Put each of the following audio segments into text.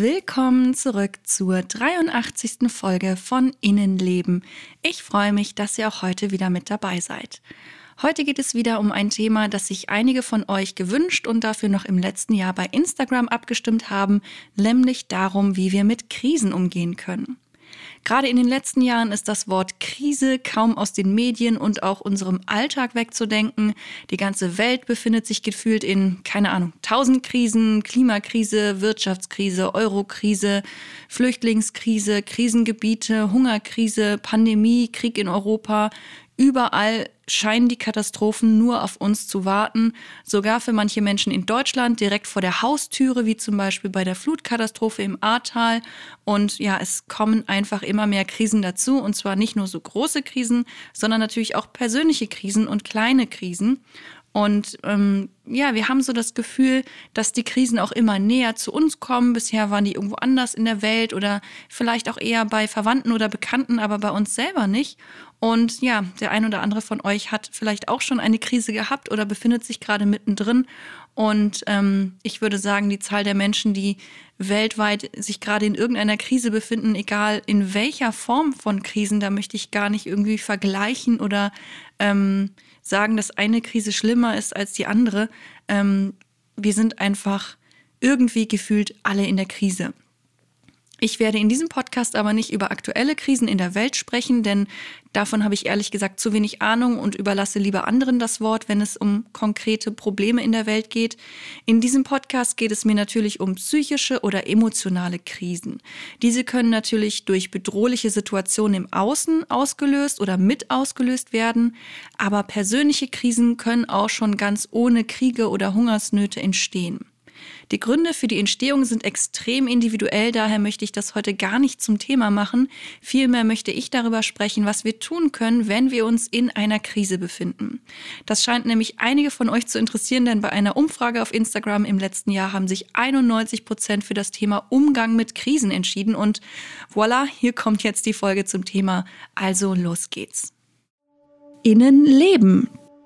Willkommen zurück zur 83. Folge von Innenleben. Ich freue mich, dass ihr auch heute wieder mit dabei seid. Heute geht es wieder um ein Thema, das sich einige von euch gewünscht und dafür noch im letzten Jahr bei Instagram abgestimmt haben, nämlich darum, wie wir mit Krisen umgehen können. Gerade in den letzten Jahren ist das Wort Krise kaum aus den Medien und auch unserem Alltag wegzudenken. Die ganze Welt befindet sich gefühlt in, keine Ahnung, tausend Krisen, Klimakrise, Wirtschaftskrise, Eurokrise, Flüchtlingskrise, Krisengebiete, Hungerkrise, Pandemie, Krieg in Europa. Überall scheinen die Katastrophen nur auf uns zu warten, sogar für manche Menschen in Deutschland direkt vor der Haustüre, wie zum Beispiel bei der Flutkatastrophe im Ahrtal. Und ja, es kommen einfach immer mehr Krisen dazu, und zwar nicht nur so große Krisen, sondern natürlich auch persönliche Krisen und kleine Krisen. Und ähm, ja, wir haben so das Gefühl, dass die Krisen auch immer näher zu uns kommen. Bisher waren die irgendwo anders in der Welt oder vielleicht auch eher bei Verwandten oder Bekannten, aber bei uns selber nicht. Und ja, der ein oder andere von euch hat vielleicht auch schon eine Krise gehabt oder befindet sich gerade mittendrin. Und ähm, ich würde sagen, die Zahl der Menschen, die weltweit sich gerade in irgendeiner Krise befinden, egal in welcher Form von Krisen, da möchte ich gar nicht irgendwie vergleichen oder ähm, sagen, dass eine Krise schlimmer ist als die andere. Ähm, wir sind einfach irgendwie gefühlt alle in der Krise. Ich werde in diesem Podcast aber nicht über aktuelle Krisen in der Welt sprechen, denn davon habe ich ehrlich gesagt zu wenig Ahnung und überlasse lieber anderen das Wort, wenn es um konkrete Probleme in der Welt geht. In diesem Podcast geht es mir natürlich um psychische oder emotionale Krisen. Diese können natürlich durch bedrohliche Situationen im Außen ausgelöst oder mit ausgelöst werden, aber persönliche Krisen können auch schon ganz ohne Kriege oder Hungersnöte entstehen. Die Gründe für die Entstehung sind extrem individuell, daher möchte ich das heute gar nicht zum Thema machen. Vielmehr möchte ich darüber sprechen, was wir tun können, wenn wir uns in einer Krise befinden. Das scheint nämlich einige von euch zu interessieren, denn bei einer Umfrage auf Instagram im letzten Jahr haben sich 91 Prozent für das Thema Umgang mit Krisen entschieden und voilà, hier kommt jetzt die Folge zum Thema. Also los geht's. Innenleben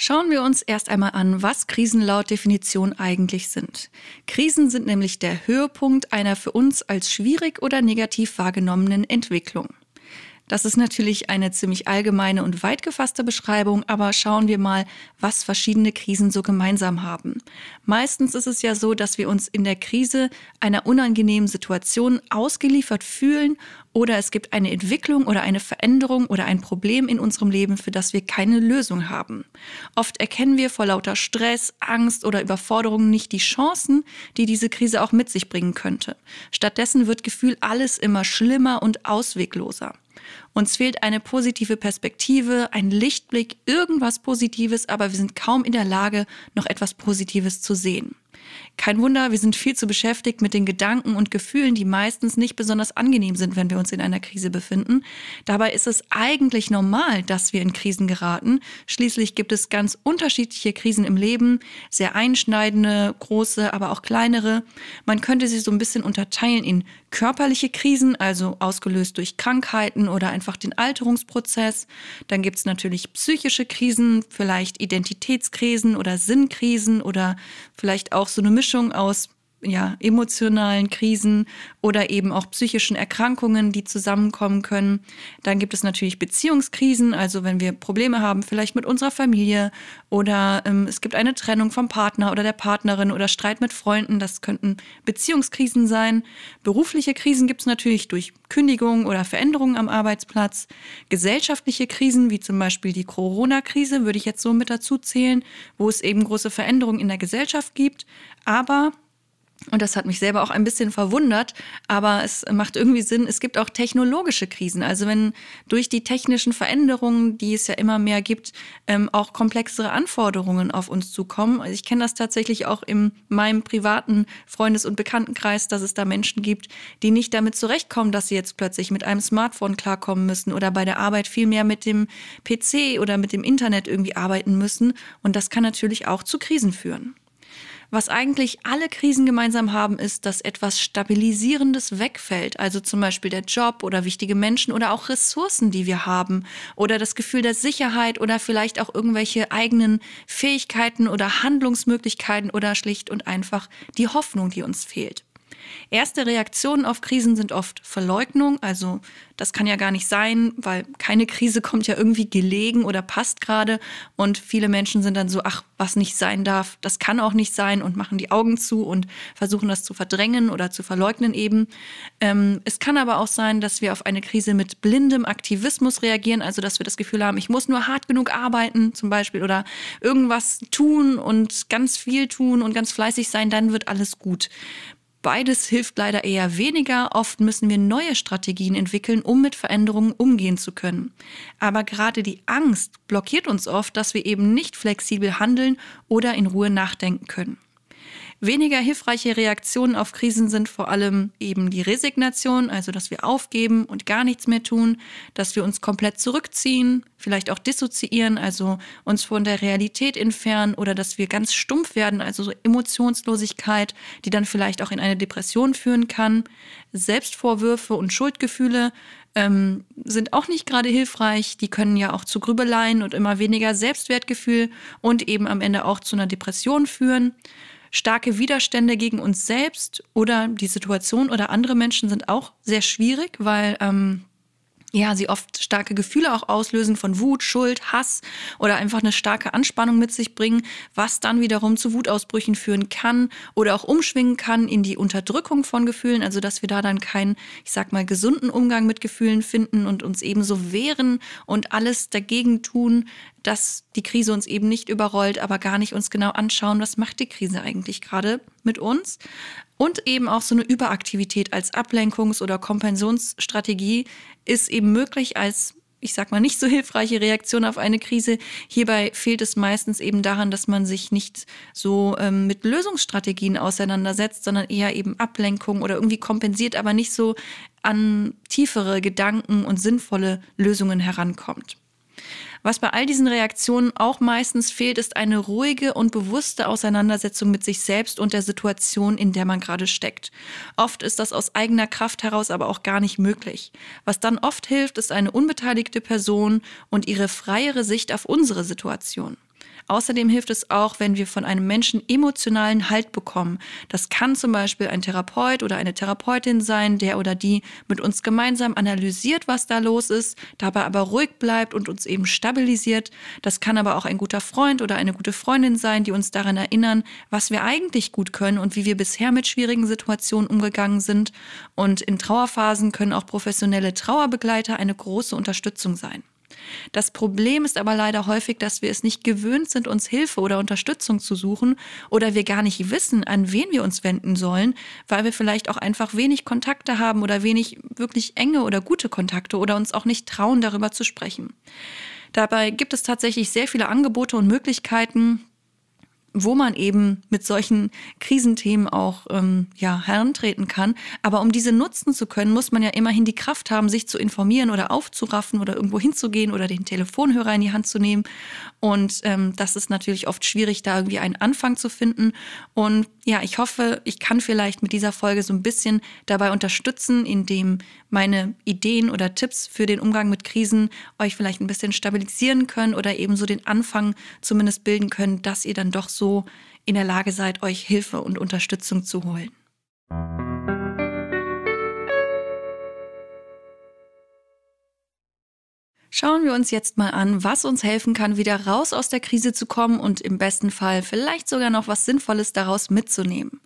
Schauen wir uns erst einmal an, was Krisen laut Definition eigentlich sind. Krisen sind nämlich der Höhepunkt einer für uns als schwierig oder negativ wahrgenommenen Entwicklung. Das ist natürlich eine ziemlich allgemeine und weit gefasste Beschreibung, aber schauen wir mal, was verschiedene Krisen so gemeinsam haben. Meistens ist es ja so, dass wir uns in der Krise einer unangenehmen Situation ausgeliefert fühlen oder es gibt eine Entwicklung oder eine Veränderung oder ein Problem in unserem Leben, für das wir keine Lösung haben. Oft erkennen wir vor lauter Stress, Angst oder Überforderung nicht die Chancen, die diese Krise auch mit sich bringen könnte. Stattdessen wird Gefühl alles immer schlimmer und auswegloser. Uns fehlt eine positive Perspektive, ein Lichtblick, irgendwas Positives, aber wir sind kaum in der Lage, noch etwas Positives zu sehen. Kein Wunder, wir sind viel zu beschäftigt mit den Gedanken und Gefühlen, die meistens nicht besonders angenehm sind, wenn wir uns in einer Krise befinden. Dabei ist es eigentlich normal, dass wir in Krisen geraten. Schließlich gibt es ganz unterschiedliche Krisen im Leben, sehr einschneidende, große, aber auch kleinere. Man könnte sie so ein bisschen unterteilen in körperliche Krisen, also ausgelöst durch Krankheiten oder einfach den Alterungsprozess. Dann gibt es natürlich psychische Krisen, vielleicht Identitätskrisen oder Sinnkrisen oder vielleicht auch so eine Mischung aus ja, emotionalen Krisen oder eben auch psychischen Erkrankungen, die zusammenkommen können. Dann gibt es natürlich Beziehungskrisen, also wenn wir Probleme haben, vielleicht mit unserer Familie oder ähm, es gibt eine Trennung vom Partner oder der Partnerin oder Streit mit Freunden, das könnten Beziehungskrisen sein. Berufliche Krisen gibt es natürlich durch Kündigungen oder Veränderungen am Arbeitsplatz. Gesellschaftliche Krisen, wie zum Beispiel die Corona-Krise, würde ich jetzt so mit dazu zählen, wo es eben große Veränderungen in der Gesellschaft gibt. Aber Und das hat mich selber auch ein bisschen verwundert, aber es macht irgendwie Sinn. Es gibt auch technologische Krisen. Also wenn durch die technischen Veränderungen, die es ja immer mehr gibt, ähm, auch komplexere Anforderungen auf uns zukommen. Also ich kenne das tatsächlich auch in meinem privaten Freundes- und Bekanntenkreis, dass es da Menschen gibt, die nicht damit zurechtkommen, dass sie jetzt plötzlich mit einem Smartphone klarkommen müssen oder bei der Arbeit viel mehr mit dem PC oder mit dem Internet irgendwie arbeiten müssen. Und das kann natürlich auch zu Krisen führen. Was eigentlich alle Krisen gemeinsam haben, ist, dass etwas Stabilisierendes wegfällt. Also zum Beispiel der Job oder wichtige Menschen oder auch Ressourcen, die wir haben. Oder das Gefühl der Sicherheit oder vielleicht auch irgendwelche eigenen Fähigkeiten oder Handlungsmöglichkeiten oder schlicht und einfach die Hoffnung, die uns fehlt. Erste Reaktionen auf Krisen sind oft Verleugnung, also das kann ja gar nicht sein, weil keine Krise kommt ja irgendwie gelegen oder passt gerade und viele Menschen sind dann so, ach, was nicht sein darf, das kann auch nicht sein und machen die Augen zu und versuchen das zu verdrängen oder zu verleugnen eben. Ähm, es kann aber auch sein, dass wir auf eine Krise mit blindem Aktivismus reagieren, also dass wir das Gefühl haben, ich muss nur hart genug arbeiten zum Beispiel oder irgendwas tun und ganz viel tun und ganz fleißig sein, dann wird alles gut. Beides hilft leider eher weniger. Oft müssen wir neue Strategien entwickeln, um mit Veränderungen umgehen zu können. Aber gerade die Angst blockiert uns oft, dass wir eben nicht flexibel handeln oder in Ruhe nachdenken können. Weniger hilfreiche Reaktionen auf Krisen sind vor allem eben die Resignation, also dass wir aufgeben und gar nichts mehr tun, dass wir uns komplett zurückziehen, vielleicht auch dissoziieren, also uns von der Realität entfernen oder dass wir ganz stumpf werden, also so Emotionslosigkeit, die dann vielleicht auch in eine Depression führen kann. Selbstvorwürfe und Schuldgefühle ähm, sind auch nicht gerade hilfreich. Die können ja auch zu Grübeleien und immer weniger Selbstwertgefühl und eben am Ende auch zu einer Depression führen. Starke Widerstände gegen uns selbst oder die Situation oder andere Menschen sind auch sehr schwierig, weil ähm, ja, sie oft starke Gefühle auch auslösen von Wut, Schuld, Hass oder einfach eine starke Anspannung mit sich bringen, was dann wiederum zu Wutausbrüchen führen kann oder auch umschwingen kann in die Unterdrückung von Gefühlen, also dass wir da dann keinen, ich sag mal, gesunden Umgang mit Gefühlen finden und uns ebenso wehren und alles dagegen tun, dass die Krise uns eben nicht überrollt, aber gar nicht uns genau anschauen, was macht die Krise eigentlich gerade mit uns. Und eben auch so eine Überaktivität als Ablenkungs- oder Kompensionsstrategie ist eben möglich als ich sag mal, nicht so hilfreiche Reaktion auf eine Krise. Hierbei fehlt es meistens eben daran, dass man sich nicht so ähm, mit Lösungsstrategien auseinandersetzt, sondern eher eben Ablenkung oder irgendwie kompensiert, aber nicht so an tiefere Gedanken und sinnvolle Lösungen herankommt. Was bei all diesen Reaktionen auch meistens fehlt, ist eine ruhige und bewusste Auseinandersetzung mit sich selbst und der Situation, in der man gerade steckt. Oft ist das aus eigener Kraft heraus aber auch gar nicht möglich. Was dann oft hilft, ist eine unbeteiligte Person und ihre freiere Sicht auf unsere Situation. Außerdem hilft es auch, wenn wir von einem Menschen emotionalen Halt bekommen. Das kann zum Beispiel ein Therapeut oder eine Therapeutin sein, der oder die mit uns gemeinsam analysiert, was da los ist, dabei aber ruhig bleibt und uns eben stabilisiert. Das kann aber auch ein guter Freund oder eine gute Freundin sein, die uns daran erinnern, was wir eigentlich gut können und wie wir bisher mit schwierigen Situationen umgegangen sind. Und in Trauerphasen können auch professionelle Trauerbegleiter eine große Unterstützung sein. Das Problem ist aber leider häufig, dass wir es nicht gewöhnt sind, uns Hilfe oder Unterstützung zu suchen oder wir gar nicht wissen, an wen wir uns wenden sollen, weil wir vielleicht auch einfach wenig Kontakte haben oder wenig wirklich enge oder gute Kontakte oder uns auch nicht trauen, darüber zu sprechen. Dabei gibt es tatsächlich sehr viele Angebote und Möglichkeiten, wo man eben mit solchen Krisenthemen auch ähm, ja, herantreten kann. Aber um diese nutzen zu können, muss man ja immerhin die Kraft haben, sich zu informieren oder aufzuraffen oder irgendwo hinzugehen oder den Telefonhörer in die Hand zu nehmen. Und ähm, das ist natürlich oft schwierig, da irgendwie einen Anfang zu finden. Und ja, ich hoffe, ich kann vielleicht mit dieser Folge so ein bisschen dabei unterstützen, indem meine Ideen oder Tipps für den Umgang mit Krisen euch vielleicht ein bisschen stabilisieren können oder eben so den Anfang zumindest bilden können, dass ihr dann doch so in der Lage seid, euch Hilfe und Unterstützung zu holen. Schauen wir uns jetzt mal an, was uns helfen kann, wieder raus aus der Krise zu kommen und im besten Fall vielleicht sogar noch was Sinnvolles daraus mitzunehmen.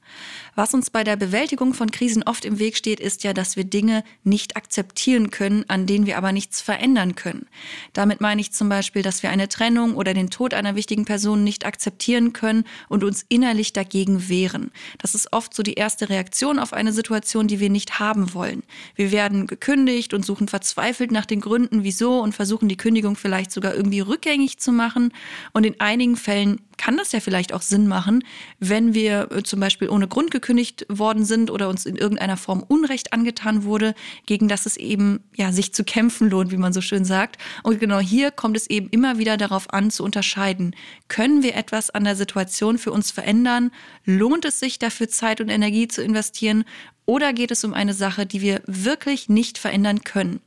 Was uns bei der Bewältigung von Krisen oft im Weg steht, ist ja, dass wir Dinge nicht akzeptieren können, an denen wir aber nichts verändern können. Damit meine ich zum Beispiel, dass wir eine Trennung oder den Tod einer wichtigen Person nicht akzeptieren können und uns innerlich dagegen wehren. Das ist oft so die erste Reaktion auf eine Situation, die wir nicht haben wollen. Wir werden gekündigt und suchen verzweifelt nach den Gründen, wieso und versuchen die Kündigung vielleicht sogar irgendwie rückgängig zu machen. Und in einigen Fällen kann das ja vielleicht auch Sinn machen, wenn wir äh, zum Beispiel ohne Grund gekündigt worden sind oder uns in irgendeiner Form Unrecht angetan wurde, gegen das es eben ja sich zu kämpfen lohnt, wie man so schön sagt. Und genau hier kommt es eben immer wieder darauf an zu unterscheiden, können wir etwas an der Situation für uns verändern? Lohnt es sich dafür Zeit und Energie zu investieren? Oder geht es um eine Sache, die wir wirklich nicht verändern können?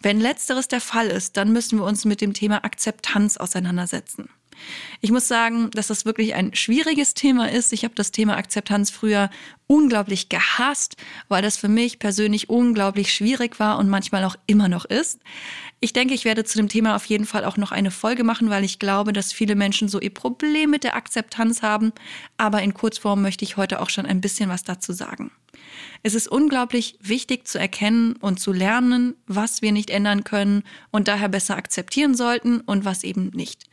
Wenn letzteres der Fall ist, dann müssen wir uns mit dem Thema Akzeptanz auseinandersetzen. Ich muss sagen, dass das wirklich ein schwieriges Thema ist. Ich habe das Thema Akzeptanz früher unglaublich gehasst, weil das für mich persönlich unglaublich schwierig war und manchmal auch immer noch ist. Ich denke, ich werde zu dem Thema auf jeden Fall auch noch eine Folge machen, weil ich glaube, dass viele Menschen so ihr Problem mit der Akzeptanz haben. Aber in Kurzform möchte ich heute auch schon ein bisschen was dazu sagen. Es ist unglaublich wichtig zu erkennen und zu lernen, was wir nicht ändern können und daher besser akzeptieren sollten und was eben nicht.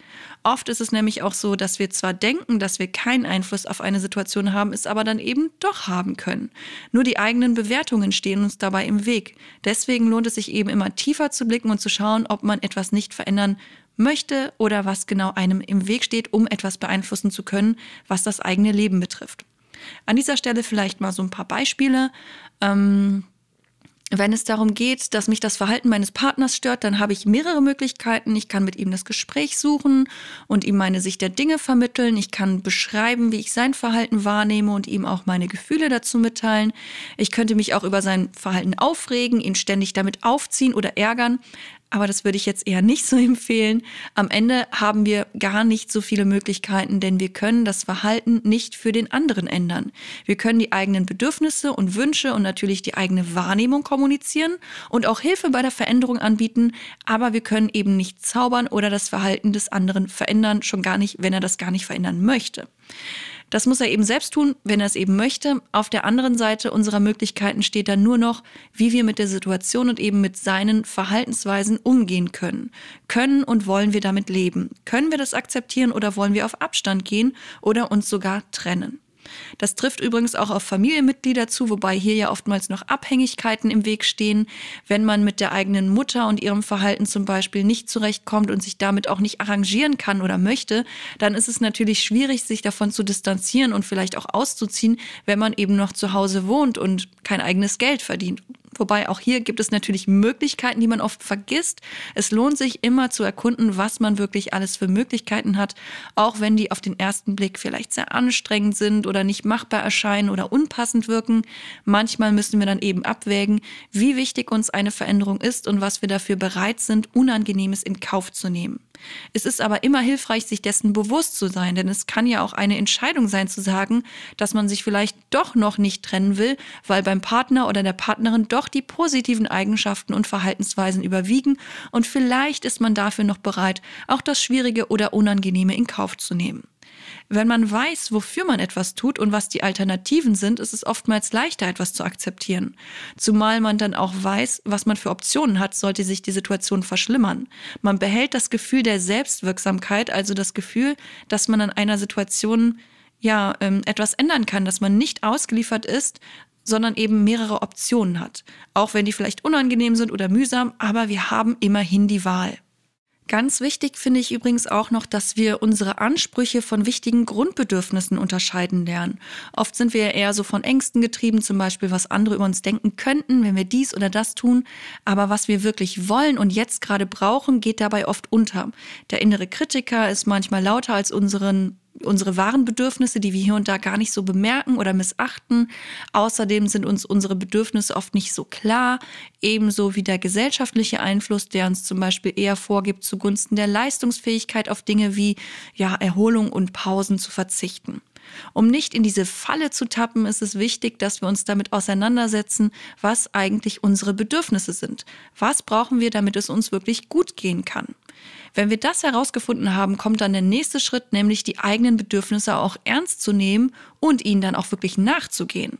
Oft ist es nämlich auch so, dass wir zwar denken, dass wir keinen Einfluss auf eine Situation haben, es aber dann eben doch haben können. Nur die eigenen Bewertungen stehen uns dabei im Weg. Deswegen lohnt es sich eben immer tiefer zu blicken und zu schauen, ob man etwas nicht verändern möchte oder was genau einem im Weg steht, um etwas beeinflussen zu können, was das eigene Leben betrifft. An dieser Stelle vielleicht mal so ein paar Beispiele. Ähm, wenn es darum geht, dass mich das Verhalten meines Partners stört, dann habe ich mehrere Möglichkeiten. Ich kann mit ihm das Gespräch suchen und ihm meine Sicht der Dinge vermitteln. Ich kann beschreiben, wie ich sein Verhalten wahrnehme und ihm auch meine Gefühle dazu mitteilen. Ich könnte mich auch über sein Verhalten aufregen, ihn ständig damit aufziehen oder ärgern aber das würde ich jetzt eher nicht so empfehlen. Am Ende haben wir gar nicht so viele Möglichkeiten, denn wir können das Verhalten nicht für den anderen ändern. Wir können die eigenen Bedürfnisse und Wünsche und natürlich die eigene Wahrnehmung kommunizieren und auch Hilfe bei der Veränderung anbieten, aber wir können eben nicht zaubern oder das Verhalten des anderen verändern, schon gar nicht, wenn er das gar nicht verändern möchte. Das muss er eben selbst tun, wenn er es eben möchte. Auf der anderen Seite unserer Möglichkeiten steht dann nur noch, wie wir mit der Situation und eben mit seinen Verhaltensweisen umgehen können. Können und wollen wir damit leben? Können wir das akzeptieren oder wollen wir auf Abstand gehen oder uns sogar trennen? Das trifft übrigens auch auf Familienmitglieder zu, wobei hier ja oftmals noch Abhängigkeiten im Weg stehen. Wenn man mit der eigenen Mutter und ihrem Verhalten zum Beispiel nicht zurechtkommt und sich damit auch nicht arrangieren kann oder möchte, dann ist es natürlich schwierig, sich davon zu distanzieren und vielleicht auch auszuziehen, wenn man eben noch zu Hause wohnt und kein eigenes Geld verdient. Wobei auch hier gibt es natürlich Möglichkeiten, die man oft vergisst. Es lohnt sich immer zu erkunden, was man wirklich alles für Möglichkeiten hat, auch wenn die auf den ersten Blick vielleicht sehr anstrengend sind oder nicht machbar erscheinen oder unpassend wirken. Manchmal müssen wir dann eben abwägen, wie wichtig uns eine Veränderung ist und was wir dafür bereit sind, Unangenehmes in Kauf zu nehmen. Es ist aber immer hilfreich, sich dessen bewusst zu sein, denn es kann ja auch eine Entscheidung sein zu sagen, dass man sich vielleicht doch noch nicht trennen will, weil beim Partner oder der Partnerin doch die positiven Eigenschaften und Verhaltensweisen überwiegen und vielleicht ist man dafür noch bereit, auch das Schwierige oder Unangenehme in Kauf zu nehmen. Wenn man weiß, wofür man etwas tut und was die Alternativen sind, ist es oftmals leichter, etwas zu akzeptieren. Zumal man dann auch weiß, was man für Optionen hat, sollte sich die Situation verschlimmern. Man behält das Gefühl der Selbstwirksamkeit, also das Gefühl, dass man an einer Situation ja ähm, etwas ändern kann, dass man nicht ausgeliefert ist, sondern eben mehrere Optionen hat. Auch wenn die vielleicht unangenehm sind oder mühsam, aber wir haben immerhin die Wahl. Ganz wichtig finde ich übrigens auch noch, dass wir unsere Ansprüche von wichtigen Grundbedürfnissen unterscheiden lernen. Oft sind wir eher so von Ängsten getrieben, zum Beispiel, was andere über uns denken könnten, wenn wir dies oder das tun. Aber was wir wirklich wollen und jetzt gerade brauchen, geht dabei oft unter. Der innere Kritiker ist manchmal lauter als unseren unsere wahren Bedürfnisse, die wir hier und da gar nicht so bemerken oder missachten. Außerdem sind uns unsere Bedürfnisse oft nicht so klar, ebenso wie der gesellschaftliche Einfluss, der uns zum Beispiel eher vorgibt, zugunsten der Leistungsfähigkeit auf Dinge wie ja, Erholung und Pausen zu verzichten. Um nicht in diese Falle zu tappen, ist es wichtig, dass wir uns damit auseinandersetzen, was eigentlich unsere Bedürfnisse sind. Was brauchen wir, damit es uns wirklich gut gehen kann? Wenn wir das herausgefunden haben, kommt dann der nächste Schritt, nämlich die eigenen Bedürfnisse auch ernst zu nehmen und ihnen dann auch wirklich nachzugehen.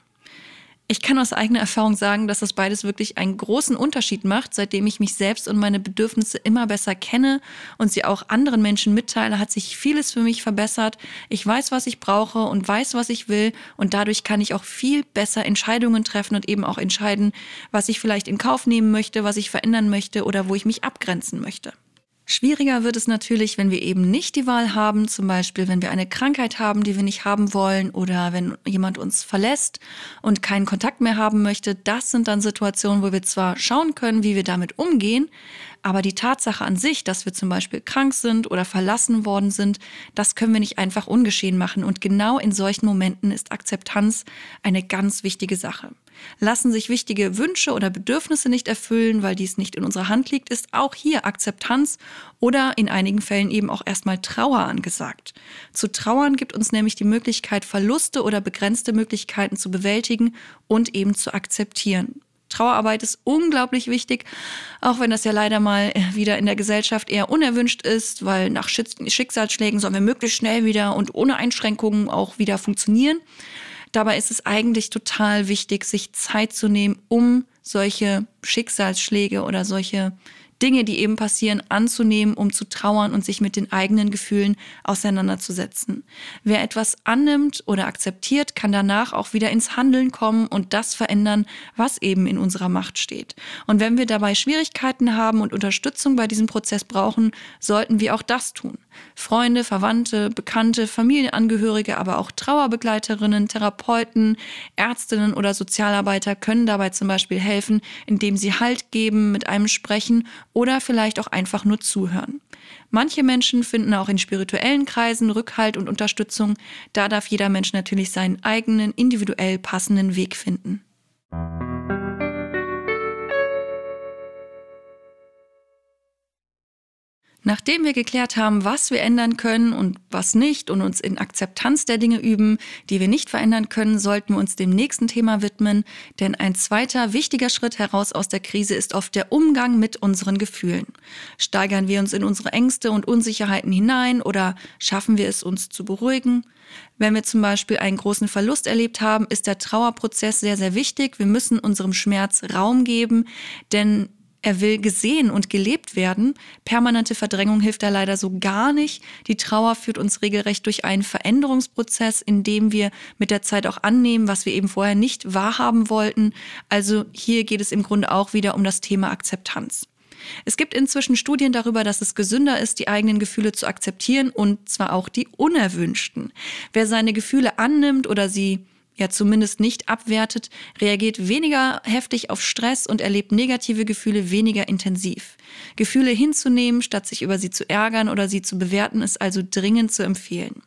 Ich kann aus eigener Erfahrung sagen, dass das beides wirklich einen großen Unterschied macht. Seitdem ich mich selbst und meine Bedürfnisse immer besser kenne und sie auch anderen Menschen mitteile, hat sich vieles für mich verbessert. Ich weiß, was ich brauche und weiß, was ich will. Und dadurch kann ich auch viel besser Entscheidungen treffen und eben auch entscheiden, was ich vielleicht in Kauf nehmen möchte, was ich verändern möchte oder wo ich mich abgrenzen möchte. Schwieriger wird es natürlich, wenn wir eben nicht die Wahl haben, zum Beispiel wenn wir eine Krankheit haben, die wir nicht haben wollen oder wenn jemand uns verlässt und keinen Kontakt mehr haben möchte. Das sind dann Situationen, wo wir zwar schauen können, wie wir damit umgehen, aber die Tatsache an sich, dass wir zum Beispiel krank sind oder verlassen worden sind, das können wir nicht einfach ungeschehen machen. Und genau in solchen Momenten ist Akzeptanz eine ganz wichtige Sache. Lassen sich wichtige Wünsche oder Bedürfnisse nicht erfüllen, weil dies nicht in unserer Hand liegt, ist auch hier Akzeptanz oder in einigen Fällen eben auch erstmal Trauer angesagt. Zu trauern gibt uns nämlich die Möglichkeit, Verluste oder begrenzte Möglichkeiten zu bewältigen und eben zu akzeptieren. Trauerarbeit ist unglaublich wichtig, auch wenn das ja leider mal wieder in der Gesellschaft eher unerwünscht ist, weil nach Schicksalsschlägen sollen wir möglichst schnell wieder und ohne Einschränkungen auch wieder funktionieren. Dabei ist es eigentlich total wichtig, sich Zeit zu nehmen, um solche Schicksalsschläge oder solche Dinge, die eben passieren, anzunehmen, um zu trauern und sich mit den eigenen Gefühlen auseinanderzusetzen. Wer etwas annimmt oder akzeptiert, kann danach auch wieder ins Handeln kommen und das verändern, was eben in unserer Macht steht. Und wenn wir dabei Schwierigkeiten haben und Unterstützung bei diesem Prozess brauchen, sollten wir auch das tun. Freunde, Verwandte, Bekannte, Familienangehörige, aber auch Trauerbegleiterinnen, Therapeuten, Ärztinnen oder Sozialarbeiter können dabei zum Beispiel helfen, indem sie Halt geben, mit einem sprechen oder vielleicht auch einfach nur zuhören. Manche Menschen finden auch in spirituellen Kreisen Rückhalt und Unterstützung. Da darf jeder Mensch natürlich seinen eigenen, individuell passenden Weg finden. Nachdem wir geklärt haben, was wir ändern können und was nicht und uns in Akzeptanz der Dinge üben, die wir nicht verändern können, sollten wir uns dem nächsten Thema widmen. Denn ein zweiter wichtiger Schritt heraus aus der Krise ist oft der Umgang mit unseren Gefühlen. Steigern wir uns in unsere Ängste und Unsicherheiten hinein oder schaffen wir es, uns zu beruhigen? Wenn wir zum Beispiel einen großen Verlust erlebt haben, ist der Trauerprozess sehr, sehr wichtig. Wir müssen unserem Schmerz Raum geben, denn er will gesehen und gelebt werden. Permanente Verdrängung hilft da leider so gar nicht. Die Trauer führt uns regelrecht durch einen Veränderungsprozess, in dem wir mit der Zeit auch annehmen, was wir eben vorher nicht wahrhaben wollten. Also hier geht es im Grunde auch wieder um das Thema Akzeptanz. Es gibt inzwischen Studien darüber, dass es gesünder ist, die eigenen Gefühle zu akzeptieren und zwar auch die unerwünschten. Wer seine Gefühle annimmt oder sie ja zumindest nicht abwertet, reagiert weniger heftig auf Stress und erlebt negative Gefühle weniger intensiv. Gefühle hinzunehmen, statt sich über sie zu ärgern oder sie zu bewerten, ist also dringend zu empfehlen.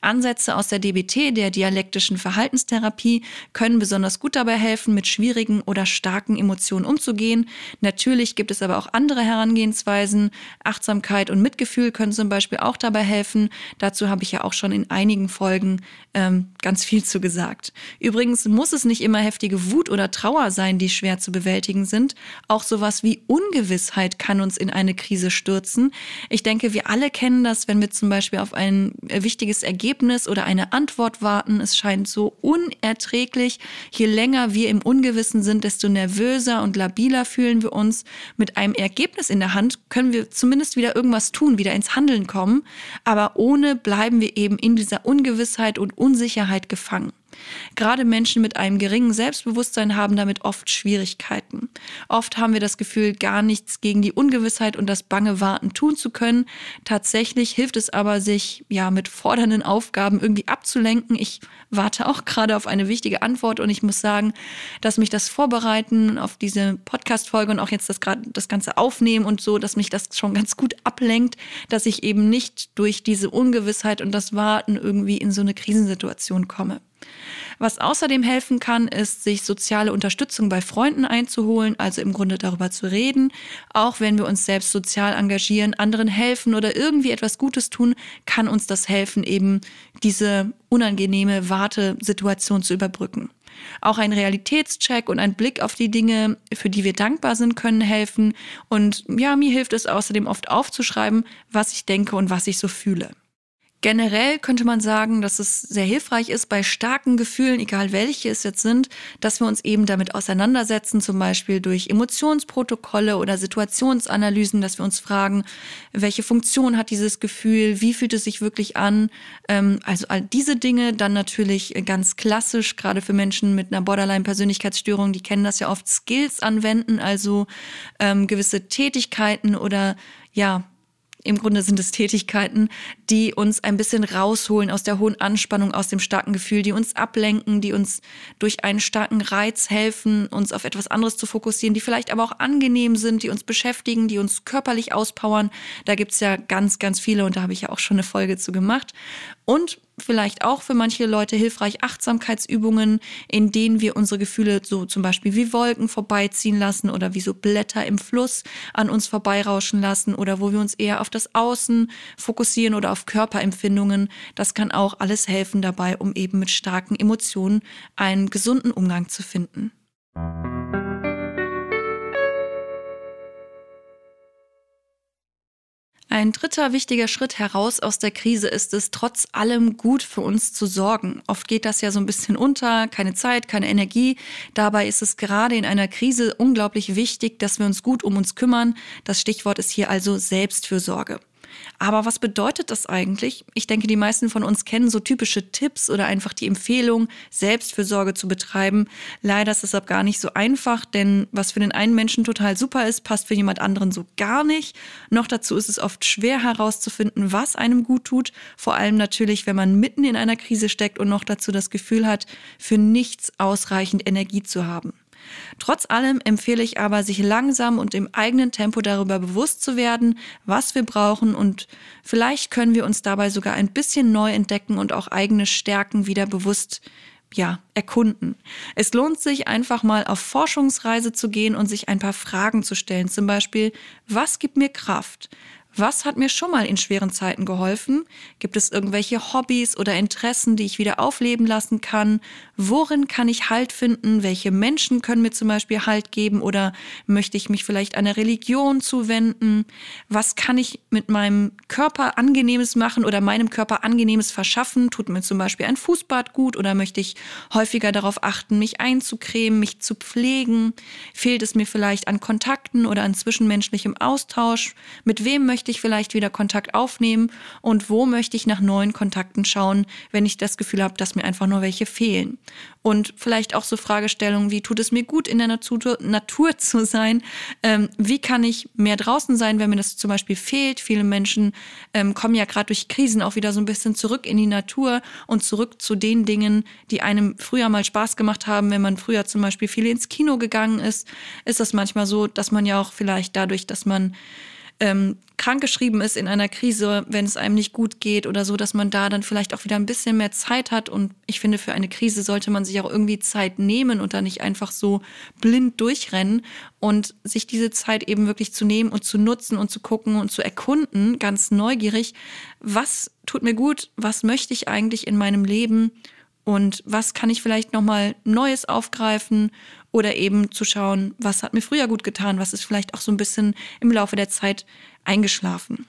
Ansätze aus der DBT, der dialektischen Verhaltenstherapie, können besonders gut dabei helfen, mit schwierigen oder starken Emotionen umzugehen. Natürlich gibt es aber auch andere Herangehensweisen. Achtsamkeit und Mitgefühl können zum Beispiel auch dabei helfen. Dazu habe ich ja auch schon in einigen Folgen ähm, ganz viel zu gesagt. Übrigens muss es nicht immer heftige Wut oder Trauer sein, die schwer zu bewältigen sind. Auch sowas wie Ungewissheit kann uns in eine Krise stürzen. Ich denke, wir alle kennen das, wenn wir zum Beispiel auf ein wichtiges richtiges Ergebnis oder eine Antwort warten. Es scheint so unerträglich. Je länger wir im Ungewissen sind, desto nervöser und labiler fühlen wir uns. Mit einem Ergebnis in der Hand können wir zumindest wieder irgendwas tun, wieder ins Handeln kommen. Aber ohne bleiben wir eben in dieser Ungewissheit und Unsicherheit gefangen. Gerade Menschen mit einem geringen Selbstbewusstsein haben damit oft Schwierigkeiten. Oft haben wir das Gefühl, gar nichts gegen die Ungewissheit und das bange Warten tun zu können. Tatsächlich hilft es aber, sich ja mit fordernden Aufgaben irgendwie abzulenken. Ich warte auch gerade auf eine wichtige Antwort und ich muss sagen, dass mich das Vorbereiten auf diese Podcast-Folge und auch jetzt das gerade das Ganze aufnehmen und so, dass mich das schon ganz gut ablenkt, dass ich eben nicht durch diese Ungewissheit und das Warten irgendwie in so eine Krisensituation komme. Was außerdem helfen kann, ist, sich soziale Unterstützung bei Freunden einzuholen, also im Grunde darüber zu reden. Auch wenn wir uns selbst sozial engagieren, anderen helfen oder irgendwie etwas Gutes tun, kann uns das helfen, eben diese unangenehme Wartesituation zu überbrücken. Auch ein Realitätscheck und ein Blick auf die Dinge, für die wir dankbar sind, können helfen. Und ja, mir hilft es außerdem oft aufzuschreiben, was ich denke und was ich so fühle. Generell könnte man sagen, dass es sehr hilfreich ist, bei starken Gefühlen, egal welche es jetzt sind, dass wir uns eben damit auseinandersetzen, zum Beispiel durch Emotionsprotokolle oder Situationsanalysen, dass wir uns fragen, welche Funktion hat dieses Gefühl, wie fühlt es sich wirklich an. Ähm, also all diese Dinge dann natürlich ganz klassisch, gerade für Menschen mit einer Borderline-Persönlichkeitsstörung, die kennen das ja oft, Skills anwenden, also ähm, gewisse Tätigkeiten oder ja, im Grunde sind es Tätigkeiten, die uns ein bisschen rausholen aus der hohen Anspannung, aus dem starken Gefühl, die uns ablenken, die uns durch einen starken Reiz helfen, uns auf etwas anderes zu fokussieren, die vielleicht aber auch angenehm sind, die uns beschäftigen, die uns körperlich auspowern. Da gibt's ja ganz, ganz viele und da habe ich ja auch schon eine Folge zu gemacht. Und vielleicht auch für manche Leute hilfreich Achtsamkeitsübungen, in denen wir unsere Gefühle so zum Beispiel wie Wolken vorbeiziehen lassen oder wie so Blätter im Fluss an uns vorbeirauschen lassen oder wo wir uns eher auf das Außen fokussieren oder auf Körperempfindungen. Das kann auch alles helfen dabei, um eben mit starken Emotionen einen gesunden Umgang zu finden. Ein dritter wichtiger Schritt heraus aus der Krise ist es, trotz allem gut für uns zu sorgen. Oft geht das ja so ein bisschen unter, keine Zeit, keine Energie. Dabei ist es gerade in einer Krise unglaublich wichtig, dass wir uns gut um uns kümmern. Das Stichwort ist hier also Selbstfürsorge. Aber was bedeutet das eigentlich? Ich denke, die meisten von uns kennen so typische Tipps oder einfach die Empfehlung, Selbstfürsorge zu betreiben. Leider ist es deshalb gar nicht so einfach, denn was für den einen Menschen total super ist, passt für jemand anderen so gar nicht. Noch dazu ist es oft schwer herauszufinden, was einem gut tut. Vor allem natürlich, wenn man mitten in einer Krise steckt und noch dazu das Gefühl hat, für nichts ausreichend Energie zu haben. Trotz allem empfehle ich aber, sich langsam und im eigenen Tempo darüber bewusst zu werden, was wir brauchen und vielleicht können wir uns dabei sogar ein bisschen neu entdecken und auch eigene Stärken wieder bewusst ja, erkunden. Es lohnt sich einfach mal auf Forschungsreise zu gehen und sich ein paar Fragen zu stellen. Zum Beispiel, was gibt mir Kraft? Was hat mir schon mal in schweren Zeiten geholfen? Gibt es irgendwelche Hobbys oder Interessen, die ich wieder aufleben lassen kann? Worin kann ich Halt finden? Welche Menschen können mir zum Beispiel Halt geben? Oder möchte ich mich vielleicht einer Religion zuwenden? Was kann ich mit meinem Körper angenehmes machen oder meinem Körper angenehmes verschaffen? Tut mir zum Beispiel ein Fußbad gut oder möchte ich häufiger darauf achten, mich einzucremen, mich zu pflegen? Fehlt es mir vielleicht an Kontakten oder an zwischenmenschlichem Austausch? Mit wem möchte ich vielleicht wieder Kontakt aufnehmen und wo möchte ich nach neuen Kontakten schauen, wenn ich das Gefühl habe, dass mir einfach nur welche fehlen. Und vielleicht auch so Fragestellungen wie, tut es mir gut, in der Natur, Natur zu sein? Ähm, wie kann ich mehr draußen sein, wenn mir das zum Beispiel fehlt? Viele Menschen ähm, kommen ja gerade durch Krisen auch wieder so ein bisschen zurück in die Natur und zurück zu den Dingen, die einem früher mal Spaß gemacht haben. Wenn man früher zum Beispiel viel ins Kino gegangen ist, ist das manchmal so, dass man ja auch vielleicht dadurch, dass man ähm, krankgeschrieben ist in einer Krise, wenn es einem nicht gut geht oder so, dass man da dann vielleicht auch wieder ein bisschen mehr Zeit hat. Und ich finde, für eine Krise sollte man sich auch irgendwie Zeit nehmen und da nicht einfach so blind durchrennen und sich diese Zeit eben wirklich zu nehmen und zu nutzen und zu gucken und zu erkunden, ganz neugierig, was tut mir gut, was möchte ich eigentlich in meinem Leben und was kann ich vielleicht nochmal Neues aufgreifen oder eben zu schauen, was hat mir früher gut getan, was ist vielleicht auch so ein bisschen im Laufe der Zeit eingeschlafen.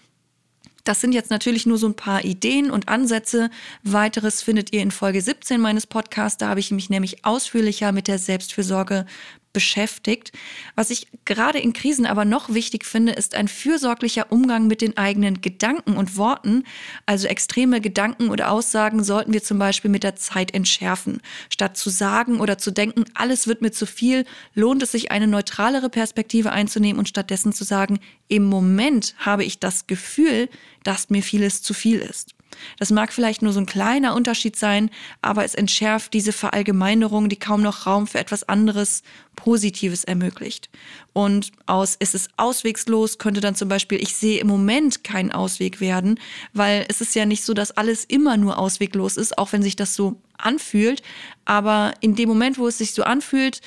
Das sind jetzt natürlich nur so ein paar Ideen und Ansätze. Weiteres findet ihr in Folge 17 meines Podcasts. Da habe ich mich nämlich ausführlicher mit der Selbstfürsorge beschäftigt. Was ich gerade in Krisen aber noch wichtig finde, ist ein fürsorglicher Umgang mit den eigenen Gedanken und Worten. Also extreme Gedanken oder Aussagen sollten wir zum Beispiel mit der Zeit entschärfen. Statt zu sagen oder zu denken, alles wird mir zu viel, lohnt es sich, eine neutralere Perspektive einzunehmen und stattdessen zu sagen, im Moment habe ich das Gefühl, dass mir vieles zu viel ist. Das mag vielleicht nur so ein kleiner Unterschied sein, aber es entschärft diese Verallgemeinerung, die kaum noch Raum für etwas anderes Positives ermöglicht. Und aus es ist auswegslos könnte dann zum Beispiel ich sehe im Moment keinen Ausweg werden, weil es ist ja nicht so, dass alles immer nur ausweglos ist, auch wenn sich das so anfühlt. Aber in dem Moment, wo es sich so anfühlt,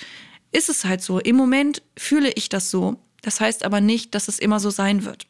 ist es halt so. Im Moment fühle ich das so. Das heißt aber nicht, dass es immer so sein wird.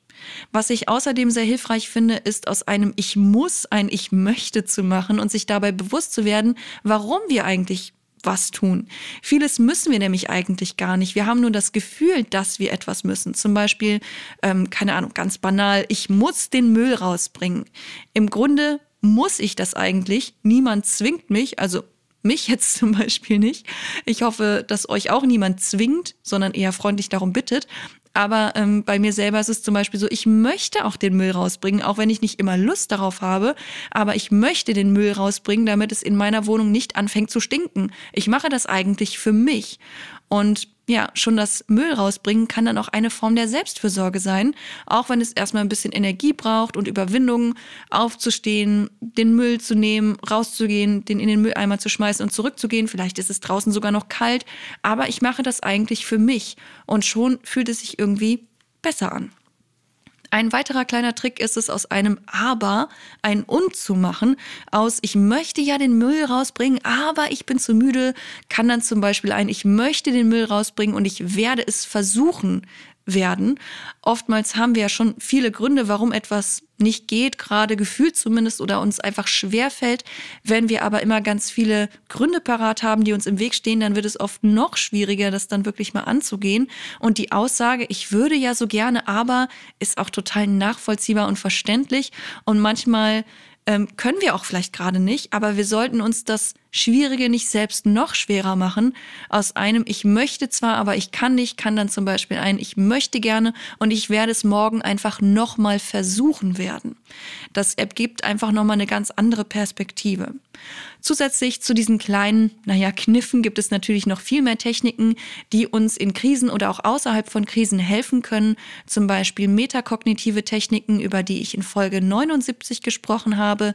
Was ich außerdem sehr hilfreich finde, ist aus einem Ich muss ein Ich möchte zu machen und sich dabei bewusst zu werden, warum wir eigentlich was tun. Vieles müssen wir nämlich eigentlich gar nicht. Wir haben nur das Gefühl, dass wir etwas müssen. Zum Beispiel, ähm, keine Ahnung, ganz banal, ich muss den Müll rausbringen. Im Grunde muss ich das eigentlich. Niemand zwingt mich, also mich jetzt zum Beispiel nicht. Ich hoffe, dass euch auch niemand zwingt, sondern eher freundlich darum bittet. Aber ähm, bei mir selber ist es zum Beispiel so, ich möchte auch den Müll rausbringen, auch wenn ich nicht immer Lust darauf habe. Aber ich möchte den Müll rausbringen, damit es in meiner Wohnung nicht anfängt zu stinken. Ich mache das eigentlich für mich. Und ja, schon das Müll rausbringen kann dann auch eine Form der Selbstfürsorge sein, auch wenn es erstmal ein bisschen Energie braucht und Überwindung, aufzustehen, den Müll zu nehmen, rauszugehen, den in den Mülleimer zu schmeißen und zurückzugehen. Vielleicht ist es draußen sogar noch kalt, aber ich mache das eigentlich für mich und schon fühlt es sich irgendwie besser an. Ein weiterer kleiner Trick ist es, aus einem Aber ein Und zu machen. Aus Ich möchte ja den Müll rausbringen, aber ich bin zu müde, kann dann zum Beispiel ein Ich möchte den Müll rausbringen und ich werde es versuchen werden. Oftmals haben wir ja schon viele Gründe, warum etwas nicht geht, gerade gefühlt zumindest, oder uns einfach schwer fällt. Wenn wir aber immer ganz viele Gründe parat haben, die uns im Weg stehen, dann wird es oft noch schwieriger, das dann wirklich mal anzugehen. Und die Aussage, ich würde ja so gerne, aber ist auch total nachvollziehbar und verständlich. Und manchmal ähm, können wir auch vielleicht gerade nicht, aber wir sollten uns das Schwierige nicht selbst noch schwerer machen. Aus einem Ich möchte zwar, aber ich kann nicht, kann dann zum Beispiel ein Ich möchte gerne und ich werde es morgen einfach nochmal versuchen werden. Das ergibt einfach nochmal eine ganz andere Perspektive. Zusätzlich zu diesen kleinen, naja, Kniffen gibt es natürlich noch viel mehr Techniken, die uns in Krisen oder auch außerhalb von Krisen helfen können. Zum Beispiel metakognitive Techniken, über die ich in Folge 79 gesprochen habe.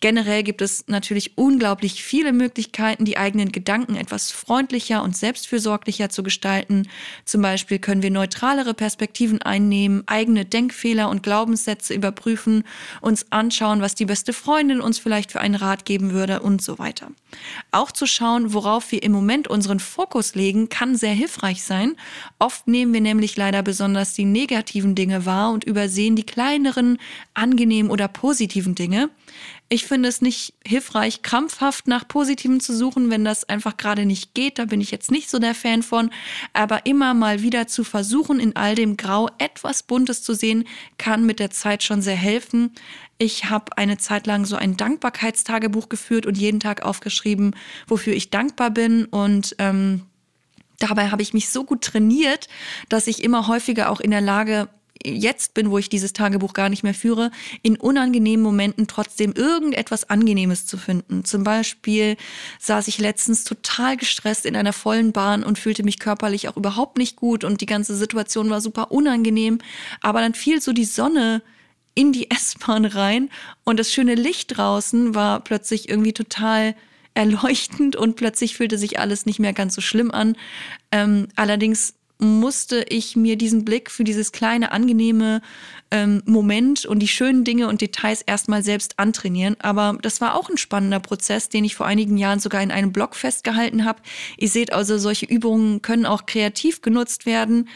Generell gibt es natürlich unglaublich viele Möglichkeiten, die eigenen Gedanken etwas freundlicher und selbstfürsorglicher zu gestalten. Zum Beispiel können wir neutralere Perspektiven einnehmen, eigene Denkfehler und Glaubenssätze überprüfen, uns anschauen, was die beste Freundin uns vielleicht für einen Rat geben würde und und so weiter. Auch zu schauen, worauf wir im Moment unseren Fokus legen, kann sehr hilfreich sein. Oft nehmen wir nämlich leider besonders die negativen Dinge wahr und übersehen die kleineren, angenehmen oder positiven Dinge. Ich finde es nicht hilfreich, krampfhaft nach Positiven zu suchen, wenn das einfach gerade nicht geht. Da bin ich jetzt nicht so der Fan von. Aber immer mal wieder zu versuchen, in all dem Grau etwas Buntes zu sehen, kann mit der Zeit schon sehr helfen. Ich habe eine Zeit lang so ein Dankbarkeitstagebuch geführt und jeden Tag aufgeschrieben, wofür ich dankbar bin. Und ähm, dabei habe ich mich so gut trainiert, dass ich immer häufiger auch in der Lage jetzt bin, wo ich dieses Tagebuch gar nicht mehr führe, in unangenehmen Momenten trotzdem irgendetwas Angenehmes zu finden. Zum Beispiel saß ich letztens total gestresst in einer vollen Bahn und fühlte mich körperlich auch überhaupt nicht gut und die ganze Situation war super unangenehm. Aber dann fiel so die Sonne in die S-Bahn rein und das schöne Licht draußen war plötzlich irgendwie total erleuchtend und plötzlich fühlte sich alles nicht mehr ganz so schlimm an. Ähm, allerdings musste ich mir diesen Blick für dieses kleine, angenehme ähm, Moment und die schönen Dinge und Details erstmal selbst antrainieren. Aber das war auch ein spannender Prozess, den ich vor einigen Jahren sogar in einem Blog festgehalten habe. Ihr seht also, solche Übungen können auch kreativ genutzt werden.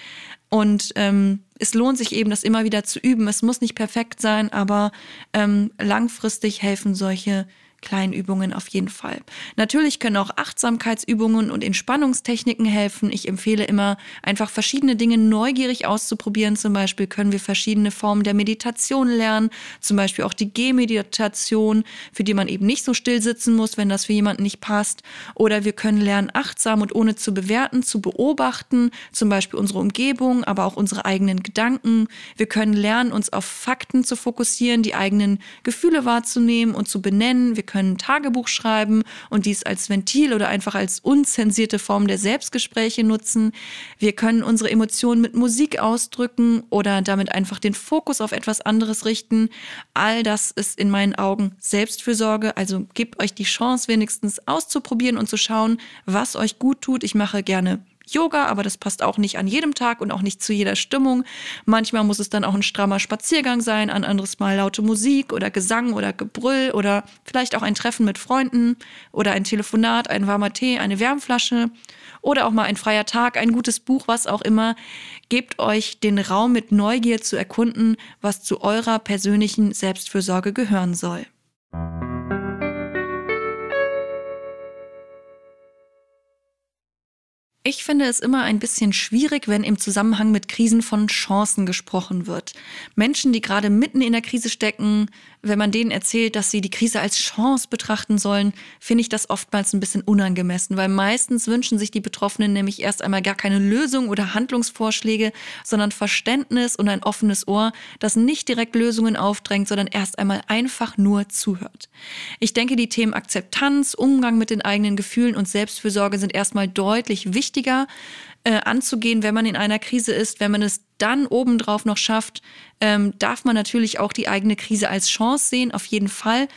Und ähm, es lohnt sich eben, das immer wieder zu üben. Es muss nicht perfekt sein, aber ähm, langfristig helfen solche kleinen Übungen auf jeden Fall. Natürlich können auch Achtsamkeitsübungen und Entspannungstechniken helfen. Ich empfehle immer, einfach verschiedene Dinge neugierig auszuprobieren. Zum Beispiel können wir verschiedene Formen der Meditation lernen, zum Beispiel auch die Gehmeditation, für die man eben nicht so still sitzen muss, wenn das für jemanden nicht passt. Oder wir können lernen, achtsam und ohne zu bewerten, zu beobachten, zum Beispiel unsere Umgebung, aber auch unsere eigenen Gedanken. Wir können lernen, uns auf Fakten zu fokussieren, die eigenen Gefühle wahrzunehmen und zu benennen. Wir können Tagebuch schreiben und dies als Ventil oder einfach als unzensierte Form der Selbstgespräche nutzen. Wir können unsere Emotionen mit Musik ausdrücken oder damit einfach den Fokus auf etwas anderes richten. All das ist in meinen Augen Selbstfürsorge. Also gebt euch die Chance wenigstens auszuprobieren und zu schauen, was euch gut tut. Ich mache gerne Yoga, aber das passt auch nicht an jedem Tag und auch nicht zu jeder Stimmung. Manchmal muss es dann auch ein strammer Spaziergang sein, ein anderes Mal laute Musik oder Gesang oder Gebrüll oder vielleicht auch ein Treffen mit Freunden oder ein Telefonat, ein warmer Tee, eine Wärmflasche oder auch mal ein freier Tag, ein gutes Buch, was auch immer. Gebt euch den Raum mit Neugier zu erkunden, was zu eurer persönlichen Selbstfürsorge gehören soll. Ich finde es immer ein bisschen schwierig, wenn im Zusammenhang mit Krisen von Chancen gesprochen wird. Menschen, die gerade mitten in der Krise stecken, wenn man denen erzählt, dass sie die Krise als Chance betrachten sollen, finde ich das oftmals ein bisschen unangemessen, weil meistens wünschen sich die Betroffenen nämlich erst einmal gar keine Lösung oder Handlungsvorschläge, sondern Verständnis und ein offenes Ohr, das nicht direkt Lösungen aufdrängt, sondern erst einmal einfach nur zuhört. Ich denke, die Themen Akzeptanz, Umgang mit den eigenen Gefühlen und Selbstfürsorge sind erstmal deutlich wichtiger äh, anzugehen, wenn man in einer Krise ist. Wenn man es dann obendrauf noch schafft, ähm, darf man natürlich auch die eigene Krise als Chance sehen, auf jeden Fall.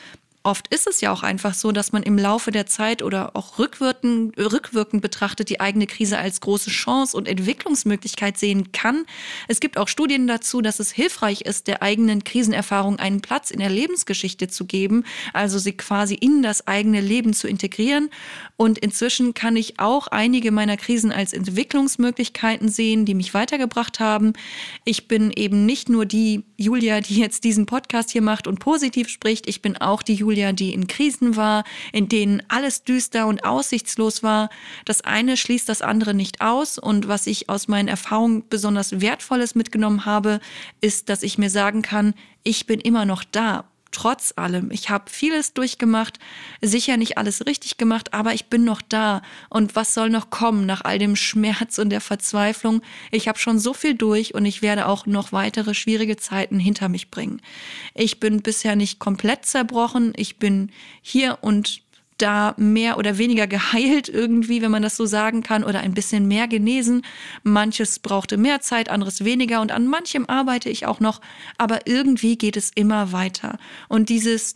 Oft ist es ja auch einfach so, dass man im Laufe der Zeit oder auch rückwirkend, rückwirkend betrachtet die eigene Krise als große Chance und Entwicklungsmöglichkeit sehen kann. Es gibt auch Studien dazu, dass es hilfreich ist, der eigenen Krisenerfahrung einen Platz in der Lebensgeschichte zu geben, also sie quasi in das eigene Leben zu integrieren. Und inzwischen kann ich auch einige meiner Krisen als Entwicklungsmöglichkeiten sehen, die mich weitergebracht haben. Ich bin eben nicht nur die Julia, die jetzt diesen Podcast hier macht und positiv spricht, ich bin auch die Julia, Julia, die in Krisen war, in denen alles düster und aussichtslos war. Das eine schließt das andere nicht aus. Und was ich aus meinen Erfahrungen besonders Wertvolles mitgenommen habe, ist, dass ich mir sagen kann, ich bin immer noch da trotz allem. Ich habe vieles durchgemacht, sicher nicht alles richtig gemacht, aber ich bin noch da. Und was soll noch kommen nach all dem Schmerz und der Verzweiflung? Ich habe schon so viel durch und ich werde auch noch weitere schwierige Zeiten hinter mich bringen. Ich bin bisher nicht komplett zerbrochen. Ich bin hier und da mehr oder weniger geheilt irgendwie, wenn man das so sagen kann, oder ein bisschen mehr genesen. Manches brauchte mehr Zeit, anderes weniger und an manchem arbeite ich auch noch, aber irgendwie geht es immer weiter. Und dieses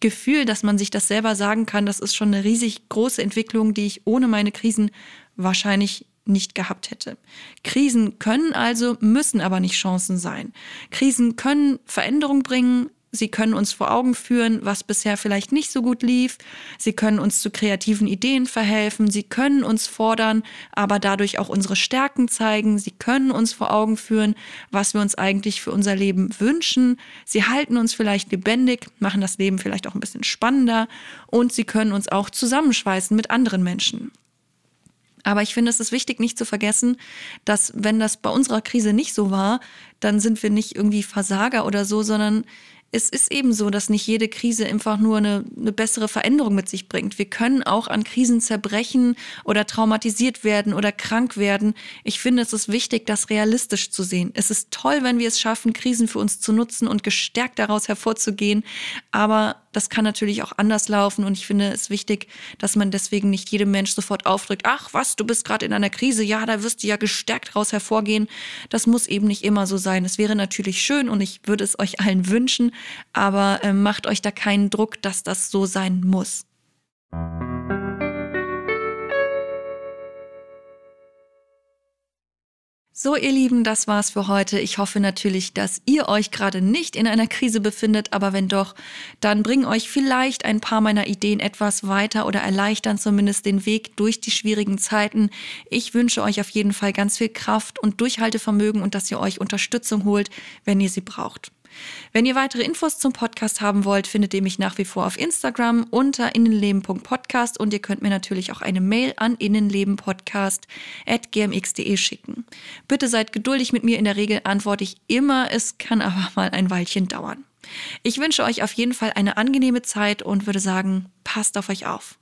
Gefühl, dass man sich das selber sagen kann, das ist schon eine riesig große Entwicklung, die ich ohne meine Krisen wahrscheinlich nicht gehabt hätte. Krisen können also, müssen aber nicht Chancen sein. Krisen können Veränderung bringen, Sie können uns vor Augen führen, was bisher vielleicht nicht so gut lief. Sie können uns zu kreativen Ideen verhelfen. Sie können uns fordern, aber dadurch auch unsere Stärken zeigen. Sie können uns vor Augen führen, was wir uns eigentlich für unser Leben wünschen. Sie halten uns vielleicht lebendig, machen das Leben vielleicht auch ein bisschen spannender und sie können uns auch zusammenschweißen mit anderen Menschen. Aber ich finde, es ist wichtig, nicht zu vergessen, dass wenn das bei unserer Krise nicht so war, dann sind wir nicht irgendwie Versager oder so, sondern es ist eben so, dass nicht jede Krise einfach nur eine, eine, bessere Veränderung mit sich bringt. Wir können auch an Krisen zerbrechen oder traumatisiert werden oder krank werden. Ich finde, es ist wichtig, das realistisch zu sehen. Es ist toll, wenn wir es schaffen, Krisen für uns zu nutzen und gestärkt daraus hervorzugehen. Aber das kann natürlich auch anders laufen und ich finde es wichtig, dass man deswegen nicht jedem Mensch sofort aufdrückt, ach was, du bist gerade in einer Krise, ja, da wirst du ja gestärkt daraus hervorgehen. Das muss eben nicht immer so sein. Es wäre natürlich schön und ich würde es euch allen wünschen, aber äh, macht euch da keinen Druck, dass das so sein muss. So, ihr Lieben, das war's für heute. Ich hoffe natürlich, dass ihr euch gerade nicht in einer Krise befindet, aber wenn doch, dann bringen euch vielleicht ein paar meiner Ideen etwas weiter oder erleichtern zumindest den Weg durch die schwierigen Zeiten. Ich wünsche euch auf jeden Fall ganz viel Kraft und Durchhaltevermögen und dass ihr euch Unterstützung holt, wenn ihr sie braucht. Wenn ihr weitere Infos zum Podcast haben wollt, findet ihr mich nach wie vor auf Instagram unter innenleben.podcast und ihr könnt mir natürlich auch eine Mail an innenlebenpodcast.gmx.de schicken. Bitte seid geduldig mit mir, in der Regel antworte ich immer, es kann aber mal ein Weilchen dauern. Ich wünsche euch auf jeden Fall eine angenehme Zeit und würde sagen, passt auf euch auf.